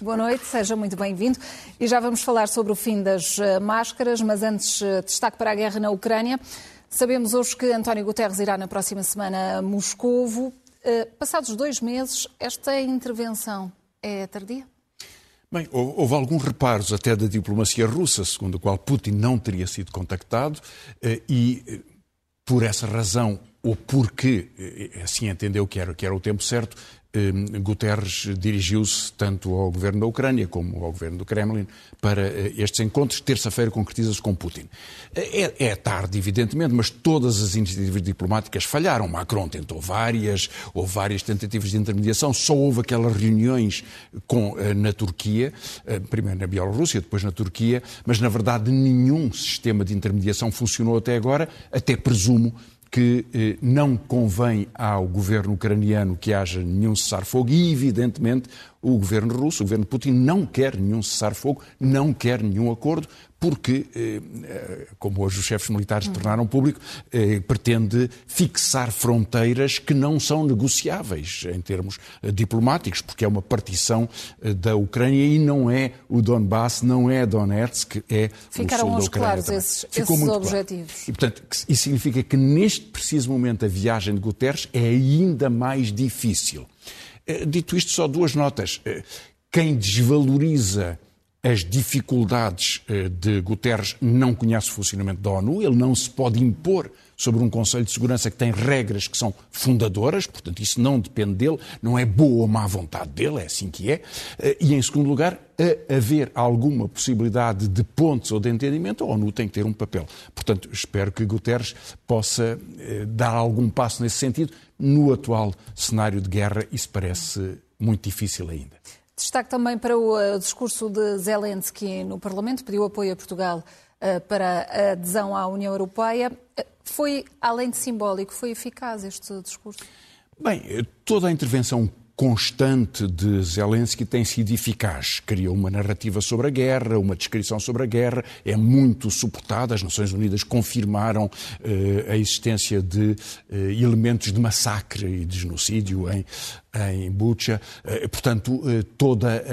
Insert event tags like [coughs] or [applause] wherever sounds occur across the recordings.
Boa noite, seja muito bem-vindo. E já vamos falar sobre o fim das eh, máscaras, mas antes, eh, destaque para a guerra na Ucrânia. Sabemos hoje que António Guterres irá na próxima semana a Moscovo. Eh, passados dois meses, esta intervenção é tardia? Bem, houve alguns reparos até da diplomacia russa, segundo a qual Putin não teria sido contactado, e por essa razão, ou porque assim entendeu que era, que era o tempo certo, Guterres dirigiu-se tanto ao governo da Ucrânia como ao governo do Kremlin para eh, estes encontros. Terça-feira concretiza-se com Putin. É, é, tarde, evidentemente, mas todas as iniciativas diplomáticas falharam. Macron tentou várias, houve várias tentativas de intermediação, só houve aquelas reuniões com, eh, na Turquia, eh, primeiro na Bielorrússia, depois na Turquia, mas na verdade nenhum sistema de intermediação funcionou até agora, até presumo que eh, não convém ao governo ucraniano que haja nenhum cessar-fogo. E, evidentemente, o governo russo, o governo Putin, não quer nenhum cessar-fogo, não quer nenhum acordo, porque, eh, eh, como hoje os chefes militares tornaram público, eh, pretende fixar fronteiras que não são negociáveis em termos diplomáticos, porque é uma partição da Ucrânia e não é o Donbass, não é Donetsk, é Ficaram o sul da Ucrânia. claros esses, esses objetivos. Claro. E, portanto, isso significa que neste preciso momento a viagem de Guterres é ainda mais difícil. Dito isto, só duas notas. Quem desvaloriza as dificuldades eh, de Guterres não conhece o funcionamento da ONU, ele não se pode impor sobre um Conselho de Segurança que tem regras que são fundadoras, portanto, isso não depende dele, não é boa ou má vontade dele, é assim que é. Eh, e, em segundo lugar, a haver alguma possibilidade de pontos ou de entendimento, a ONU tem que ter um papel. Portanto, espero que Guterres possa eh, dar algum passo nesse sentido. No atual cenário de guerra, isso parece muito difícil ainda. Destaque também para o uh, discurso de Zelensky no Parlamento, pediu apoio a Portugal para a adesão à União Europeia. Foi, além de simbólico, foi eficaz este discurso? Bem, toda a intervenção constante de Zelensky tem sido eficaz. Criou uma narrativa sobre a guerra, uma descrição sobre a guerra, é muito suportada. As Nações Unidas confirmaram eh, a existência de eh, elementos de massacre e de genocídio em, em Bucha. Eh, portanto, toda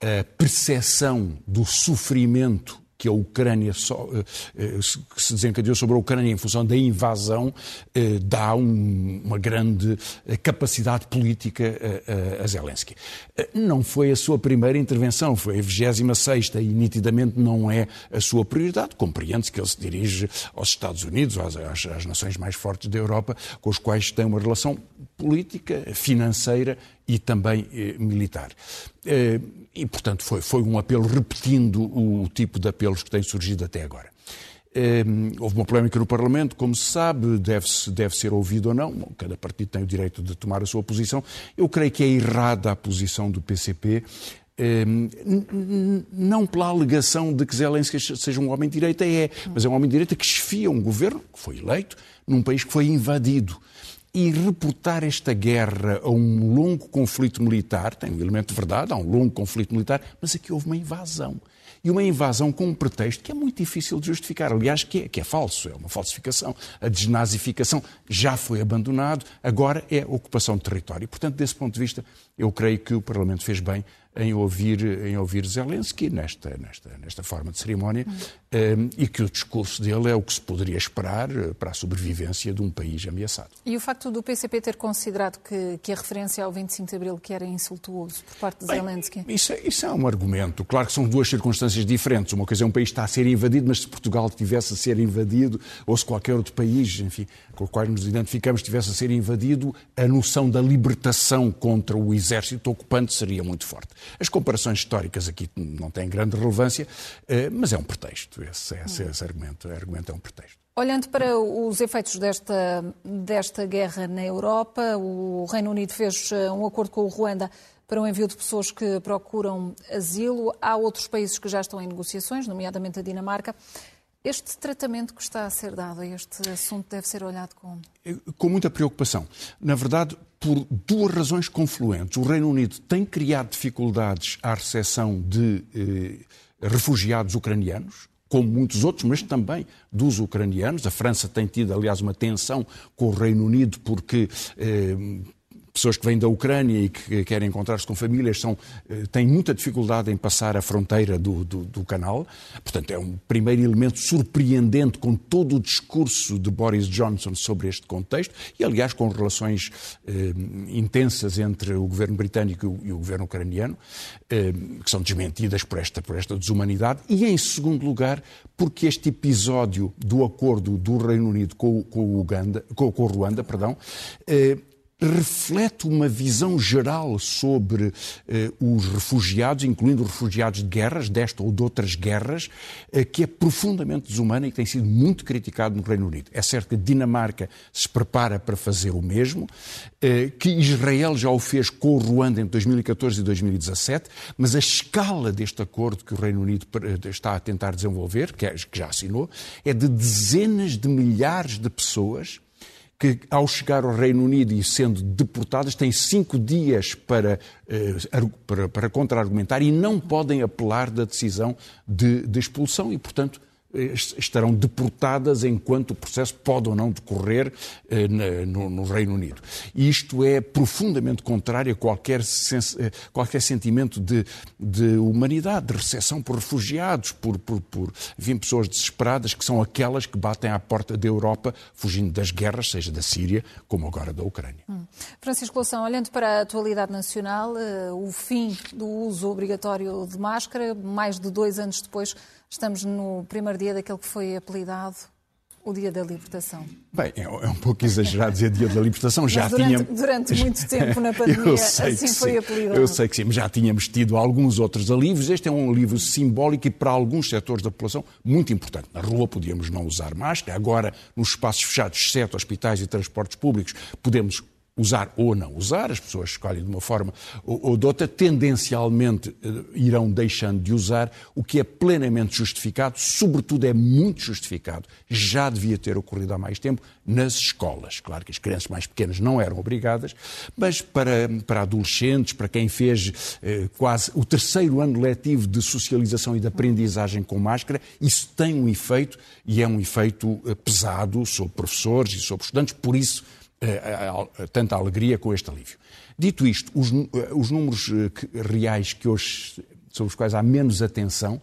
a, a percepção do sofrimento que a Ucrânia só, eh, eh, que se desencadeou sobre a Ucrânia em função da invasão eh, dá um, uma grande capacidade política a, a, Zelensky. Não foi a sua primeira intervenção, foi a 26 e nitidamente não é a sua prioridade. Compreende-se que ele se dirige aos Estados Unidos, às, às, às nações mais fortes da Europa, com os quais tem uma relação política, financeira e também eh, militar. Eh, e, portanto, foi, foi um apelo repetindo o tipo de apelos que têm surgido até agora. Eh, houve uma polémica no Parlamento, como se sabe, deve, -se, deve ser ouvido ou não. Cada partido tem o direito de tomar a sua posição. Eu creio que é errada a posição do PCP, não pela alegação de que Zelensky seja um homem de direita, é, mas é um homem de direita que esfia um governo que foi eleito num país que foi invadido e reportar esta guerra a um longo conflito militar, tem um elemento de verdade, há um longo conflito militar, mas aqui houve uma invasão. E uma invasão com um pretexto que é muito difícil de justificar. Aliás, que é, que é falso, é uma falsificação. A desnazificação já foi abandonado, agora é ocupação de território. Portanto, desse ponto de vista, eu creio que o Parlamento fez bem em ouvir, em ouvir Zelensky nesta, nesta, nesta forma de cerimónia ehm, e que o discurso dele é o que se poderia esperar eh, para a sobrevivência de um país ameaçado. E o facto do PCP ter considerado que, que a referência ao 25 de Abril que era insultuoso por parte de Bem, Zelensky? Isso, é, isso é um argumento. Claro que são duas circunstâncias diferentes. Uma coisa é um país está a ser invadido, mas se Portugal tivesse a ser invadido, ou se qualquer outro país, enfim, com o qual nos identificamos, tivesse a ser invadido, a noção da libertação contra o exército ocupante seria muito forte. As comparações históricas aqui não têm grande relevância, eh, mas é um pretexto. Esse, esse, esse argumento, argumento é um pretexto. Olhando para os efeitos desta, desta guerra na Europa, o Reino Unido fez eh, um acordo com o Ruanda para o envio de pessoas que procuram asilo. Há outros países que já estão em negociações, nomeadamente a Dinamarca. Este tratamento que está a ser dado a este assunto deve ser olhado como? Com muita preocupação. Na verdade, por duas razões confluentes. O Reino Unido tem criado dificuldades à recepção de eh, refugiados ucranianos, como muitos outros, mas também dos ucranianos. A França tem tido, aliás, uma tensão com o Reino Unido porque eh, pessoas que vêm da Ucrânia e que querem encontrar-se com famílias são, eh, têm muita dificuldade em passar a fronteira do, do, do, canal. Portanto, é um primeiro elemento surpreendente com todo o discurso de Boris Johnson sobre este contexto e, aliás, com relações eh, intensas entre o governo britânico e o, e o governo ucraniano, eh, que são desmentidas por esta, por esta desumanidade. E, em segundo lugar, porque este episódio do acordo do Reino Unido com, com, Uganda, com, com Ruanda perdão, eh, reflete uma visão geral sobre eh, os refugiados, incluindo os refugiados de guerras, desta ou de outras guerras, eh, que é profundamente desumana e que tem sido muito criticado no Reino Unido. É certo que Dinamarca se prepara para fazer o mesmo, eh, que Israel já o fez com o Ruanda em 2014 e 2017, mas a escala deste acordo que o Reino Unido eh, está a tentar desenvolver, que, é, que já assinou, é de dezenas de milhares de pessoas que, ao chegar ao Reino Unido e sendo deportadas, têm cinco dias para, eh, para, para contra-argumentar e não podem apelar da decisão de, de expulsão e, portanto, estarão deportadas enquanto o processo pode ou não decorrer eh, no, no, Reino Unido. Isto é profundamente contrário a qualquer, eh, qualquer sentimento de, de, humanidade, de recepção por refugiados, por, por, por enfim, pessoas desesperadas, que são aquelas que batem à porta da Europa, fugindo das guerras, seja da Síria, como agora da Ucrânia. Hum. Francisco Loução, olhando para a atualidade nacional, uh, o fim do uso obrigatório de máscara, mais de dois anos depois, Estamos no primeiro dia daquele que foi apelidado o Dia da Libertação. Bem, é, é um pouco exagerado dizer Dia da Libertação. já durante, tínhamos... durante muito [laughs] tempo na pandemia assim foi apelidado. Eu sei que sim, mas já tínhamos tido alguns outros alívios. Este é um alívio simbólico e para alguns setores da população muito importante. Na rua podíamos não usar máscara, agora nos espaços fechados, exceto hospitais e transportes públicos, podemos usar ou não usar, as pessoas escolhem de uma forma ou de outra, tendencialmente eh, irão deixando de usar, o que é plenamente justificado, sobretudo é muito justificado, já devia ter ocorrido há mais tempo, nas escolas. Claro que as crianças mais pequenas não eram obrigadas, mas para, para adolescentes, para quem fez eh, quase o terceiro ano letivo de socialização e de aprendizagem com máscara, isso tem um efeito e é um efeito eh, pesado sobre professores e sobre estudantes, por isso tanta alegria com este alívio. Dito isto, os, os números eh, reais que hoje, sobre os quais há menos atenção,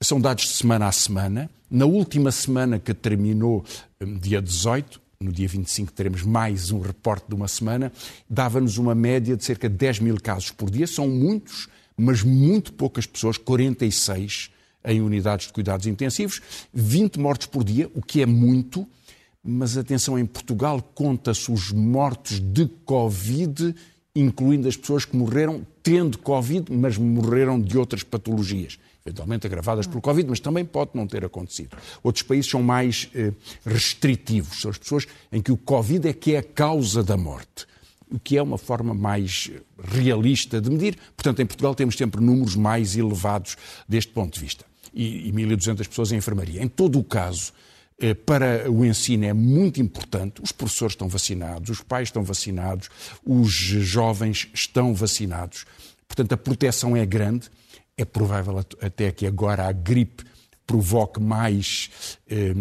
são dados de semana a semana. Na última semana que terminou, eh, dia 18, no dia 25 teremos mais um reporte de uma semana, dava-nos uma média de cerca de 10 mil casos por dia. São muitos, mas muito poucas pessoas, 46 em unidades de cuidados intensivos, 20 mortes por dia, o que é muito, mas atenção, em Portugal conta-se os mortos de Covid, incluindo as pessoas que morreram tendo Covid, mas morreram de outras patologias, eventualmente agravadas pelo Covid, mas também pode não ter acontecido. Outros países são mais eh, restritivos, são as pessoas em que o Covid é que é a causa da morte o que é uma forma mais realista de medir. Portanto, em Portugal temos sempre números mais elevados deste ponto de vista. E, e 1.200 pessoas em enfermaria. Em todo o caso, eh, para o ensino é muito importante. Os professores estão vacinados, os pais estão vacinados, os jovens estão vacinados. Portanto, a proteção é grande. É provável até que agora a gripe provoque mais eh,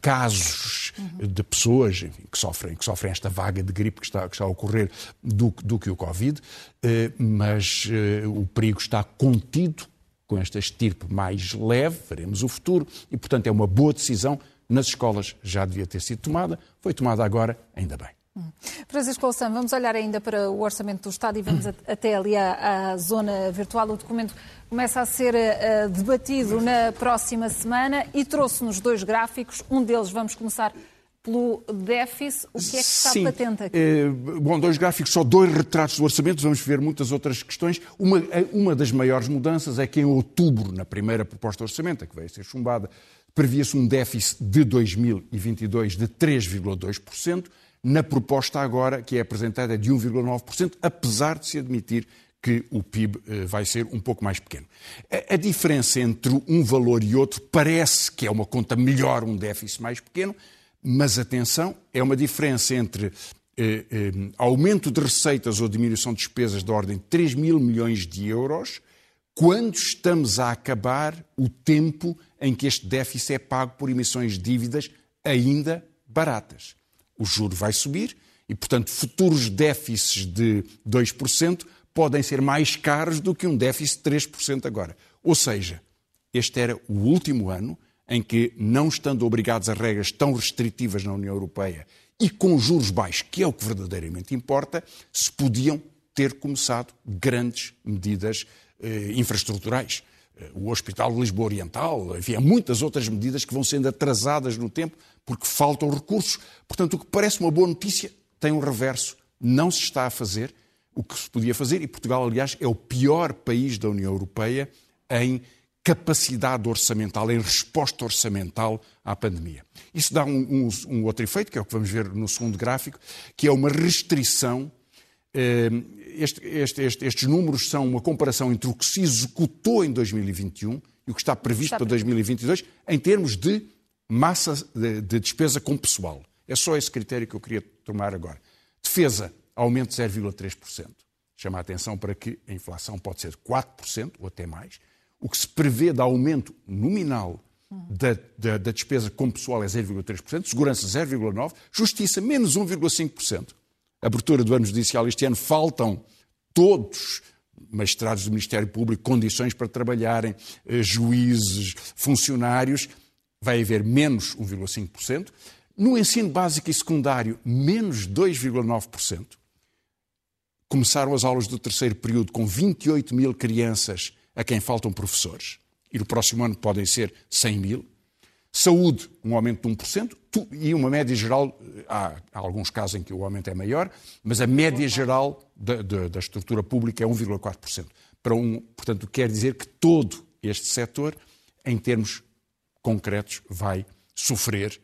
casos uhum. de pessoas enfim, que, sofrem, que sofrem esta vaga de gripe que está, que está a ocorrer do, do que o Covid, eh, mas eh, o perigo está contido com esta estirpe mais leve, veremos o futuro, e portanto é uma boa decisão nas escolas já devia ter sido tomada, foi tomada agora, ainda bem. Hum. Francisco Louçã, vamos olhar ainda para o orçamento do Estado e vamos [coughs] até ali à, à, zona virtual. O documento começa a ser uh, debatido na próxima semana e trouxe-nos dois gráficos. Um deles vamos começar pelo déficit. O que é que está Sim. patente aqui? É, bom, dois gráficos, só dois retratos do orçamento, vamos ver muitas outras questões. Uma, uma das maiores mudanças é que em outubro, na primeira proposta de orçamento, que veio a ser chumbada previa-se um déficit de 2022 de 3,2%. Na proposta agora, que é apresentada, é de 1,9%, apesar de se admitir que o PIB eh, vai ser um pouco mais pequeno. A, diferença entre um valor e outro parece que é uma conta melhor, um déficit mais pequeno, mas atenção, é uma diferença entre eh, eh, aumento de receitas ou diminuição de despesas da ordem de 3 mil milhões de euros, quando estamos a acabar o tempo em que este déficit é pago por emissões de dívidas ainda baratas. O juro vai subir E, portanto, futuros déficits de 2% podem ser mais caros do que um déficit de 3% agora. Ou seja, este era o último ano em que, não estando obrigados a regras tão restritivas na União Europeia e com juros baixos, que é o que verdadeiramente importa, se podiam ter começado grandes medidas eh, infraestruturais. Eh, o Hospital de Lisboa Oriental, enfim, há muitas outras medidas que vão sendo atrasadas no tempo porque faltam recursos. Portanto, o que parece uma boa notícia tem um reverso. Não se está a fazer o que se podia fazer e Portugal, aliás, é o pior país da União Europeia em capacidade orçamental, em resposta orçamental à pandemia. Isso dá um, um, um, outro efeito, que é o que vamos ver no segundo gráfico, que é uma restrição. Eh, este, este, este, estes números são uma comparação entre o que se executou em 2021 e o que está previsto está para 2022 em termos de massa de, de despesa com pessoal. É só esse critério que eu queria tomar agora. Defesa, aumento de 0,3%. Chama a atenção para que a inflação pode ser 4% ou até mais o que se prevê de aumento nominal da, da, da despesa com pessoal é 0,3%, segurança 0,9%, justiça menos 1,5%. Abertura do ano judicial este ano faltam todos magistrados do Ministério Público, condições para trabalharem, eh, juízes, funcionários, vai haver menos 1,5%. No ensino básico e secundário, menos 2,9%. Começaram as aulas do terceiro período com 28 mil crianças a quem faltam professores. E no próximo ano podem ser 100 mil. Saúde, um aumento de 1%, e uma média geral, há, alguns casos em que o aumento é maior, mas a média geral da, da, da estrutura pública é 1,4%. Para um, portanto, quer dizer que todo este setor, em termos concretos, vai sofrer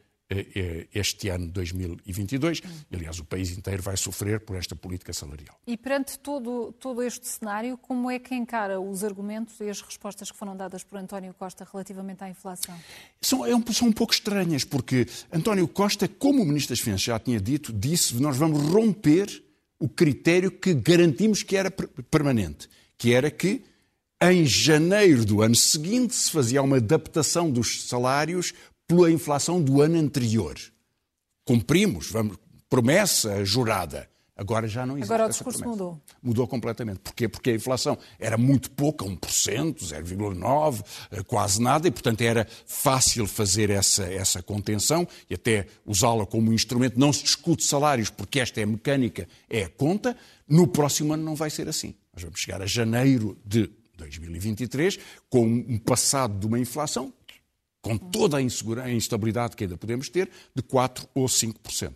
este ano 2022. Aliás, o país inteiro vai sofrer por esta política salarial. E perante todo, todo este cenário, como é que encara os argumentos e as respostas que foram dadas por António Costa relativamente à inflação? São, é um, são um pouco estranhas, porque António Costa, como o Ministro das Finanças já tinha dito, disse que nós vamos romper o critério que garantimos que era permanente, que era que em janeiro do ano seguinte se fazia uma adaptação dos salários pela inflação do ano anterior. Cumprimos, vamos, promessa jurada. Agora já não existe. Agora o discurso mudou. Mudou completamente. Porquê? Porque a inflação era muito pouca, 1%, 0,9%, eh, quase nada, e portanto era fácil fazer essa, essa contenção e até usá-la como instrumento. Não se discute salários, porque esta é mecânica, é a conta. No próximo ano não vai ser assim. Nós vamos chegar a janeiro de 2023 com um passado de uma inflação com toda a, instabilidade que ainda podemos ter, de 4% ou 5%.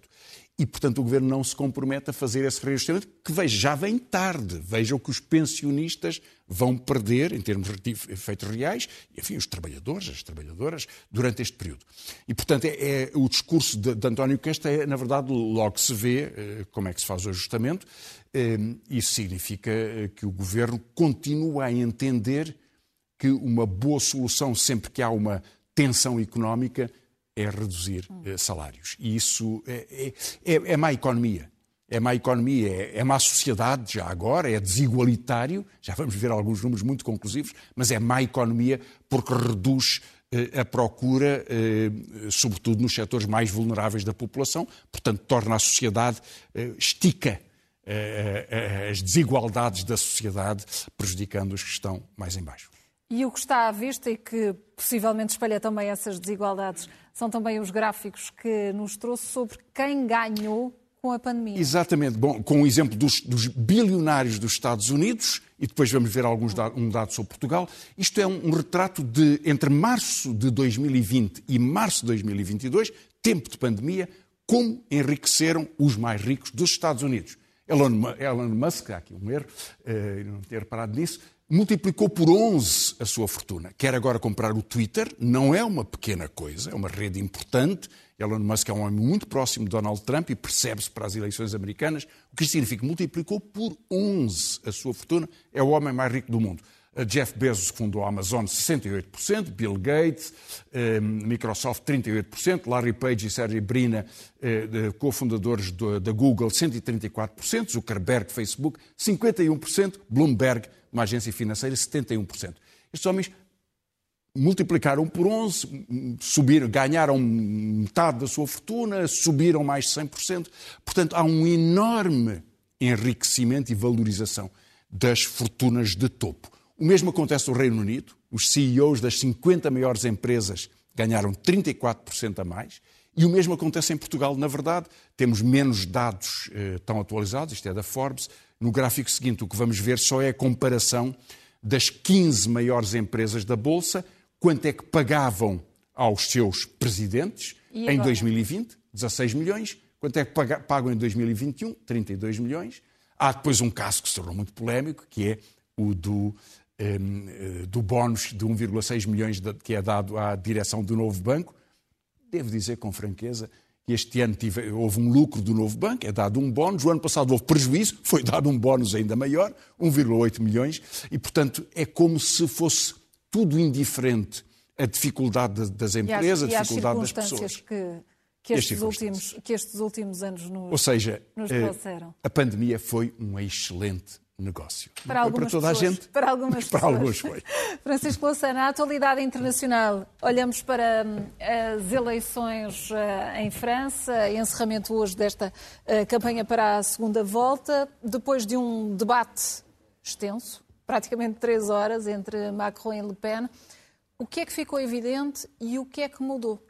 E, portanto, o Governo não se compromete a fazer esse reajustamento, que veja, já vem tarde. Vejam que os pensionistas vão perder, em termos de efeitos reais, enfim, os trabalhadores, as trabalhadoras, durante este período. E, portanto, é, é o discurso de, de, António Costa é, na verdade, logo se vê eh, como é que se faz o ajustamento. Eh, isso significa eh, que o Governo continua a entender que uma boa solução, sempre que há uma tensão económica é reduzir uh, salários. E isso é, é, é, é má economia. É má economia, é, é má sociedade já agora, é desigualitário, já vamos ver alguns números muito conclusivos, mas é má economia porque reduz uh, a procura, uh, sobretudo nos setores mais vulneráveis da população, portanto torna a sociedade, estica as desigualdades da sociedade, prejudicando os que estão mais em baixo. E o que está à vista e que possivelmente espelha também essas desigualdades são também os gráficos que nos trouxe sobre quem ganhou com a pandemia. Exatamente. Bom, com o exemplo dos, dos bilionários dos Estados Unidos, e depois vamos ver alguns dados, um dado sobre Portugal. Isto é um, um, retrato de entre março de 2020 e março de 2022, tempo de pandemia, como enriqueceram os mais ricos dos Estados Unidos. Elon, Elon Musk, há aqui um erro, uh, não ter reparado nisso, multiplicou por 11 a sua fortuna. Quer agora comprar o Twitter, não é uma pequena coisa, é uma rede importante. Elon Musk é um homem muito próximo de Donald Trump e percebe-se para as eleições americanas. O que significa? Multiplicou por 11 a sua fortuna, é o homem mais rico do mundo. Jeff Bezos fundou a Amazon 68%, Bill Gates, eh, Microsoft 38%, Larry Page e Sergey Brin, eh, cofundadores da Google 134%, Zuckerberg, Facebook 51%, Bloomberg uma agência financeira, 71%. Estes homens multiplicaram por 11, subiram, ganharam metade da sua fortuna, subiram mais de 100%. Portanto, há um enorme enriquecimento e valorização das fortunas de topo. O mesmo acontece no Reino Unido. Os CEOs das 50 maiores empresas ganharam 34% a mais. E o mesmo acontece em Portugal. Na verdade, temos menos dados eh, tão atualizados, isto é da Forbes. No gráfico seguinte, o que vamos ver só é a comparação das 15 maiores empresas da Bolsa, quanto é que pagavam aos seus presidentes em 2020, 16 milhões, quanto é que pagam em 2021, 32 milhões. Há depois um caso que se tornou muito polémico, que é o do do bónus de 1,6 milhões que é dado à direção do novo banco. Devo dizer com franqueza que este ano tive, houve um lucro do novo banco, é dado um bónus. O ano passado houve prejuízo, foi dado um bónus ainda maior, 1,8 milhões, e portanto é como se fosse tudo indiferente a dificuldade das empresas, a dificuldade das pessoas. Que, que estes, últimos, que estes últimos anos nos, Ou seja, nos trouxeram. A pandemia foi um excelente negócio. Para algumas para toda pessoas, a gente, para algumas para pessoas. alguns foi. [laughs] Francisco Louçana, a atualidade internacional. Olhamos para hum, as eleições uh, em França, encerramento hoje desta uh, campanha para a segunda volta, depois de um debate extenso, praticamente três horas, entre Macron e Le Pen. O que é que ficou evidente e o que é que mudou?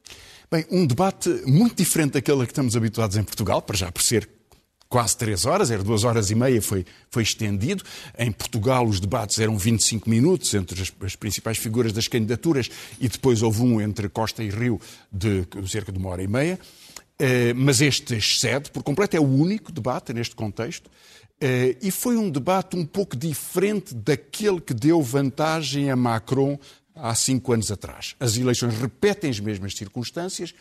Bem, um debate muito diferente daquele a que estamos habituados em Portugal, para já por ser quase três horas, era duas horas e meia, foi, foi estendido. Em Portugal os debates eram 25 minutos entre as, as, principais figuras das candidaturas e depois houve um entre Costa e Rio de cerca de uma hora e meia. Uh, mas este excede por completo, é o único debate neste contexto. Uh, e foi um debate um pouco diferente daquele que deu vantagem a Macron há cinco anos atrás. As eleições repetem as mesmas circunstâncias,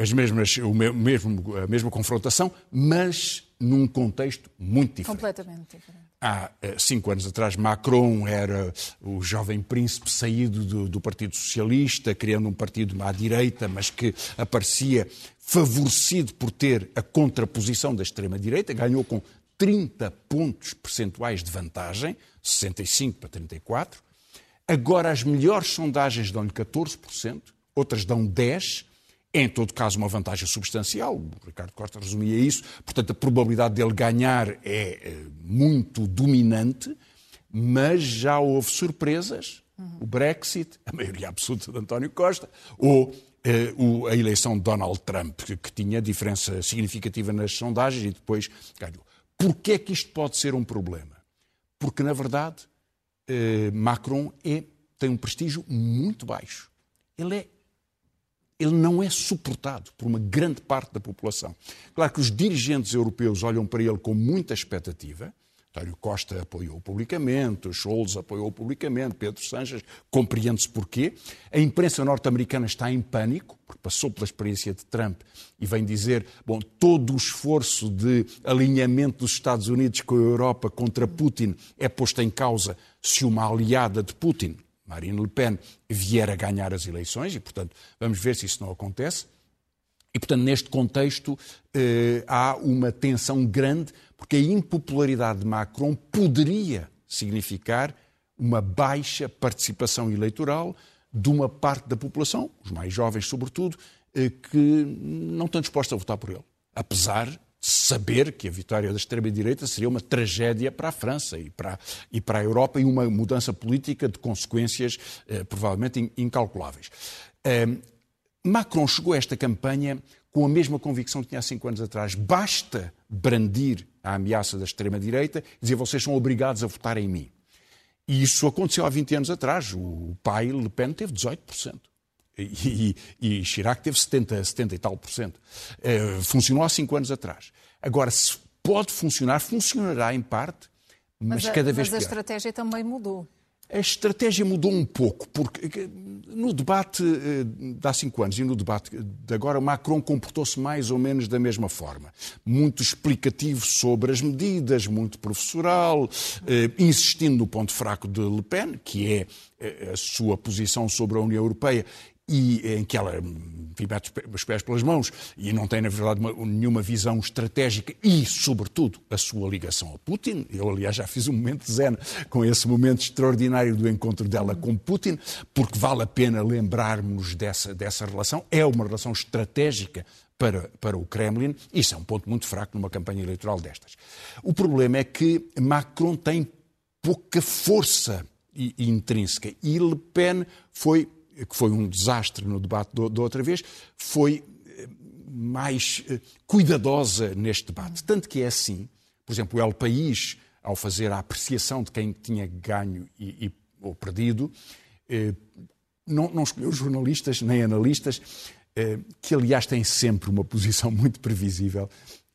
as mesmas, o mesmo, a mesma confrontação, mas num contexto muito diferente. Completamente diferente. Há eh, cinco anos atrás, Macron era o jovem príncipe saído do, do Partido Socialista, criando um partido à direita, mas que aparecia favorecido por ter a contraposição da extrema-direita, ganhou com 30 pontos percentuais de vantagem, 65 para 34. Agora as melhores sondagens dão-lhe 14%, outras dão 10%. Em todo caso, uma vantagem substancial. O Ricardo Costa resumia isso. Portanto, a probabilidade dele ganhar é, é muito dominante, mas já houve surpresas. Uhum. O Brexit, a maioria absoluta de António Costa, ou eh, a eleição de Donald Trump, que, que tinha diferença significativa nas sondagens e depois ganhou. Porquê é que isto pode ser um problema? Porque, na verdade, eh, Macron é, tem um prestígio muito baixo. Ele é ele não é suportado por uma grande parte da população. Claro que os dirigentes europeus olham para ele com muita expectativa. António Costa apoiou publicamente, Scholz apoiou publicamente, Pedro Sanches, compreende-se porquê. A imprensa norte-americana está em pânico, porque passou pela experiência de Trump e vem dizer, bom, todo o esforço de alinhamento dos Estados Unidos com a Europa contra Putin é posto em causa se uma aliada de Putin, Marine Le Pen vier a ganhar as eleições, e, portanto, vamos ver se isso não acontece. E, portanto, neste contexto, eh, há uma tensão grande, porque a impopularidade de Macron poderia significar uma baixa participação eleitoral de uma parte da população, os mais jovens sobretudo, eh, que não estão dispostos a votar por ele. Apesar saber que a vitória da extrema-direita seria uma tragédia para a França e para, e para a Europa e uma mudança política de consequências eh, provavelmente incalculáveis. Eh, Macron chegou a esta campanha com a mesma convicção que tinha há cinco anos atrás. Basta brandir a ameaça da extrema-direita e dizer vocês são obrigados a votar em mim. E isso aconteceu há 20 anos atrás. O pai, Le Pen, teve 18%. E, e, e Chirac teve 70, 70 e tal por cento. Uh, funcionou há cinco anos atrás. Agora, se pode funcionar, funcionará em parte, mas, mas a, cada vez mas pior. Mas a estratégia também mudou. A estratégia mudou um pouco, porque no debate eh, de há cinco anos e no debate de agora, Macron comportou-se mais ou menos da mesma forma. Muito explicativo sobre as medidas, muito professoral, eh, insistindo no ponto fraco de Le Pen, que é a sua posição sobre a União Europeia e em que ela enfim, mete os pés pelas mãos e não tem, na verdade, uma, nenhuma visão estratégica e, sobretudo, a sua ligação a Putin. Eu, aliás, já fiz um momento zen com esse momento extraordinário do encontro dela com Putin, porque vale a pena lembrarmos dessa, dessa relação. É uma relação estratégica para, para o Kremlin. Isso é um ponto muito fraco numa campanha eleitoral destas. O problema é que Macron tem pouca força intrínseca e Le Pen foi que foi um desastre no debate da outra vez, foi eh, mais eh, cuidadosa neste debate. Tanto que é assim, por exemplo, o El País, ao fazer a apreciação de quem tinha ganho e, e ou perdido, eh, não, não escolheu jornalistas nem analistas, que aliás têm sempre uma posição [laughs] muito previsível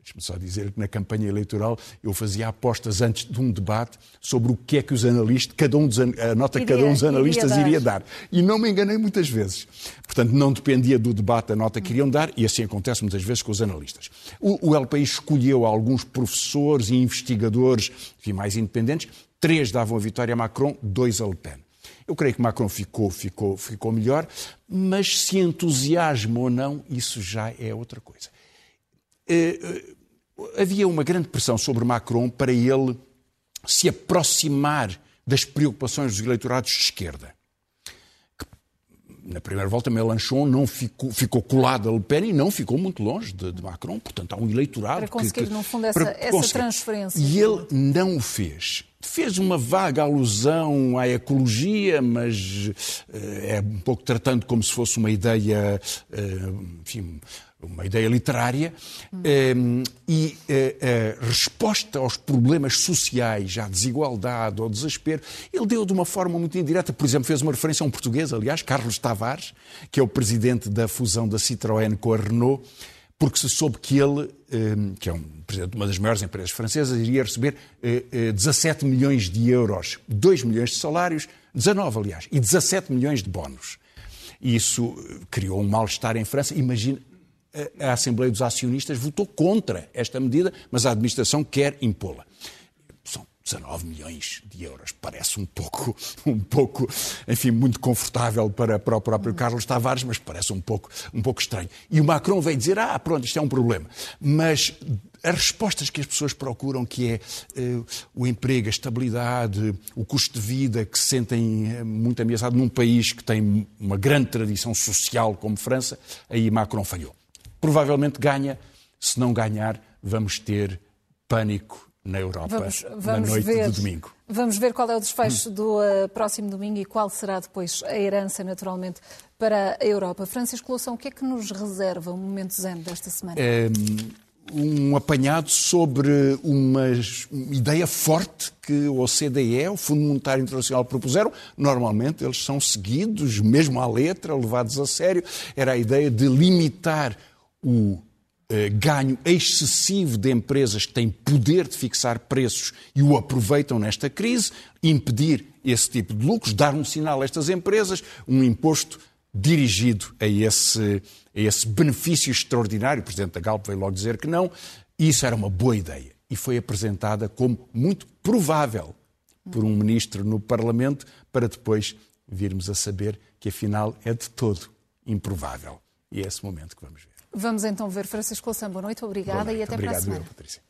Deixe-me só dizer que na campanha eleitoral eu fazia apostas antes de um debate sobre o que é que os analistas, cada um dos, a nota que cada um dos analistas iria dar. iria dar. E não me enganei muitas vezes. Portanto, não dependia do debate a nota que iriam dar, e assim acontece muitas vezes com os analistas. O, o País escolheu alguns professores e investigadores enfim, mais independentes, três davam a vitória a Macron, dois a Le Pen. Eu creio que Macron ficou, ficou, ficou melhor, mas se entusiasma ou não, isso já é outra coisa. Uh, havia uma grande pressão sobre Macron para ele se aproximar das preocupações dos eleitorados de esquerda. Na primeira volta, Mélenchon não ficou, ficou colado a Le Pen e não ficou muito longe de, de Macron. Portanto, há um eleitorado para conseguir, que, que, no fundo, essa, essa transferência. E ele não o fez. Fez uma vaga alusão à ecologia, mas uh, é um pouco tratando como se fosse uma ideia, uh, enfim, uma ideia literária, hum. e a, eh, a eh, resposta aos problemas sociais, à desigualdade, ao desespero, ele deu de uma forma muito indireta. Por exemplo, fez uma referência a um português, aliás, Carlos Tavares, que é o presidente da fusão da Citroën com a Renault, porque se soube que ele, hum, que é um presidente de uma das maiores empresas francesas, iria receber 17 eh, milhões de euros, 2 milhões de salários, 19, aliás, e 17 milhões de bónus. Isso criou um mal-estar em França. Imagina, a Assembleia dos Acionistas votou contra esta medida, mas a administração quer impô-la. São 19 milhões de euros. Parece um pouco, um pouco, enfim, muito confortável para, para o próprio Carlos Tavares, mas parece um pouco, um pouco estranho. E o Macron veio dizer: ah, pronto, isto é um problema. Mas as respostas que as pessoas procuram, que é uh, o emprego, a estabilidade, o custo de vida, que se sentem uh, muito ameaçado num país que tem uma grande tradição social como França, aí Macron falhou provavelmente ganha. Se não ganhar, vamos ter pânico na Europa vamos, vamos na noite ver, do domingo. Vamos ver qual é o desfecho hum. do uh, próximo domingo e qual será depois a herança, naturalmente, para a Europa. Francisco Loução, o que é que nos reserva o momento zen desta semana? É, um apanhado sobre uma ideia forte que o OCDE, o Fundo Monetário Internacional, propuseram. Normalmente eles são seguidos, mesmo à letra, levados a sério. Era a ideia de limitar o eh, ganho excessivo de empresas que têm poder de fixar preços e o aproveitam nesta crise, impedir esse tipo de lucros, dar um sinal a estas empresas, um imposto dirigido a esse, a esse benefício extraordinário. O Presidente da Galp veio logo dizer que não. Isso era uma boa ideia e foi apresentada como muito provável por um ministro no Parlamento, para depois virmos a saber que afinal é de todo improvável. E é esse momento que vamos ver. Vamos então ver Francisco Louçã. Boa noite, obrigada Boa noite. e até Obrigado para a semana. Eu, Patrícia.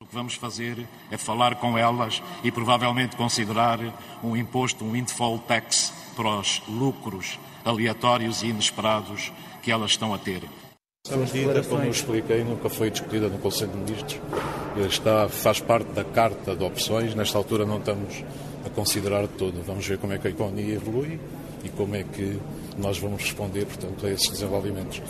O que vamos fazer é falar com elas e provavelmente considerar um imposto, um windfall tax para os lucros aleatórios e inesperados que elas estão a ter. Essa medida, como eu expliquei, nunca foi discutida no Conselho de Ministros. Está, faz parte da carta de opções. Nesta altura não estamos a considerar tudo. Vamos ver como é que a economia evolui e como é que nós vamos responder, portanto, a esses desenvolvimentos.